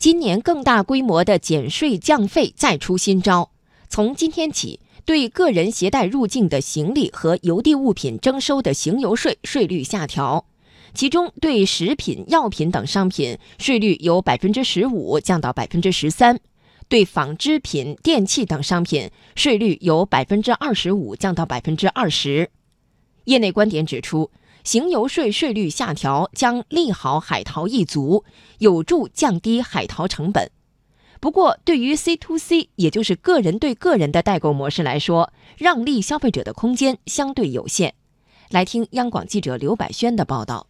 今年更大规模的减税降费再出新招，从今天起，对个人携带入境的行李和邮递物品征收的行邮税税率下调，其中对食品、药品等商品税率由百分之十五降到百分之十三，对纺织品、电器等商品税率由百分之二十五降到百分之二十。业内观点指出。行邮税税率下调将利好海淘一族，有助降低海淘成本。不过，对于 C to C，也就是个人对个人的代购模式来说，让利消费者的空间相对有限。来听央广记者刘百轩的报道。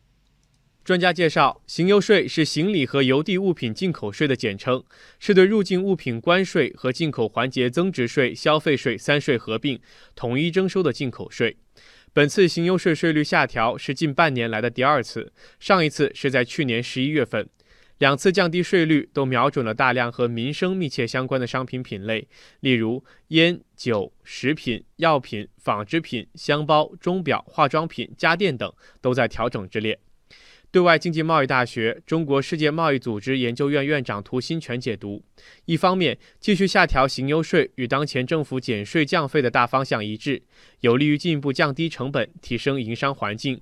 专家介绍，行邮税是行李和邮递物品进口税的简称，是对入境物品关税和进口环节增值税、消费税三税合并统一征收的进口税。本次行优税税率下调是近半年来的第二次，上一次是在去年十一月份。两次降低税率都瞄准了大量和民生密切相关的商品品类，例如烟酒、食品、药品、纺织品、箱包、钟表、化妆品、家电等都在调整之列。对外经济贸易大学中国世界贸易组织研究院院长涂新全解读：一方面，继续下调行邮税与当前政府减税降费的大方向一致，有利于进一步降低成本，提升营商环境；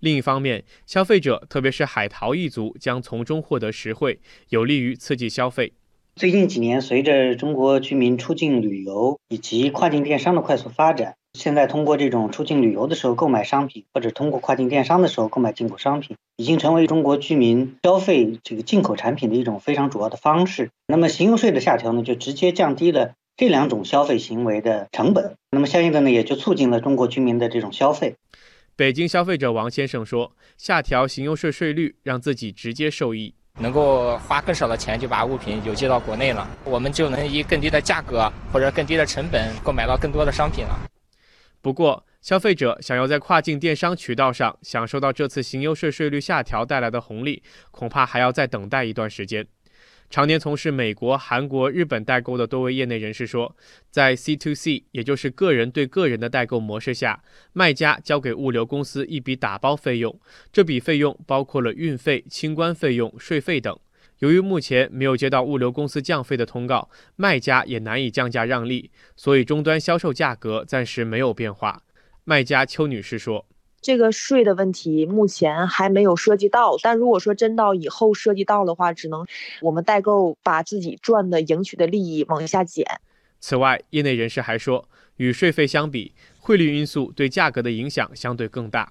另一方面，消费者特别是海淘一族将从中获得实惠，有利于刺激消费。最近几年，随着中国居民出境旅游以及跨境电商的快速发展。现在通过这种出境旅游的时候购买商品，或者通过跨境电商的时候购买进口商品，已经成为中国居民消费这个进口产品的一种非常主要的方式。那么行邮税的下调呢，就直接降低了这两种消费行为的成本，那么相应的呢，也就促进了中国居民的这种消费。北京消费者王先生说：“下调行邮税税率，让自己直接受益，能够花更少的钱就把物品邮寄到国内了，我们就能以更低的价格或者更低的成本购买到更多的商品了。”不过，消费者想要在跨境电商渠道上享受到这次行邮税税率下调带来的红利，恐怕还要再等待一段时间。常年从事美国、韩国、日本代购的多位业内人士说，在 C to C，也就是个人对个人的代购模式下，卖家交给物流公司一笔打包费用，这笔费用包括了运费、清关费用、税费等。由于目前没有接到物流公司降费的通告，卖家也难以降价让利，所以终端销售价格暂时没有变化。卖家邱女士说：“这个税的问题目前还没有涉及到，但如果说真到以后涉及到的话，只能我们代购把自己赚的、赢取的利益往下减。”此外，业内人士还说，与税费相比，汇率因素对价格的影响相对更大。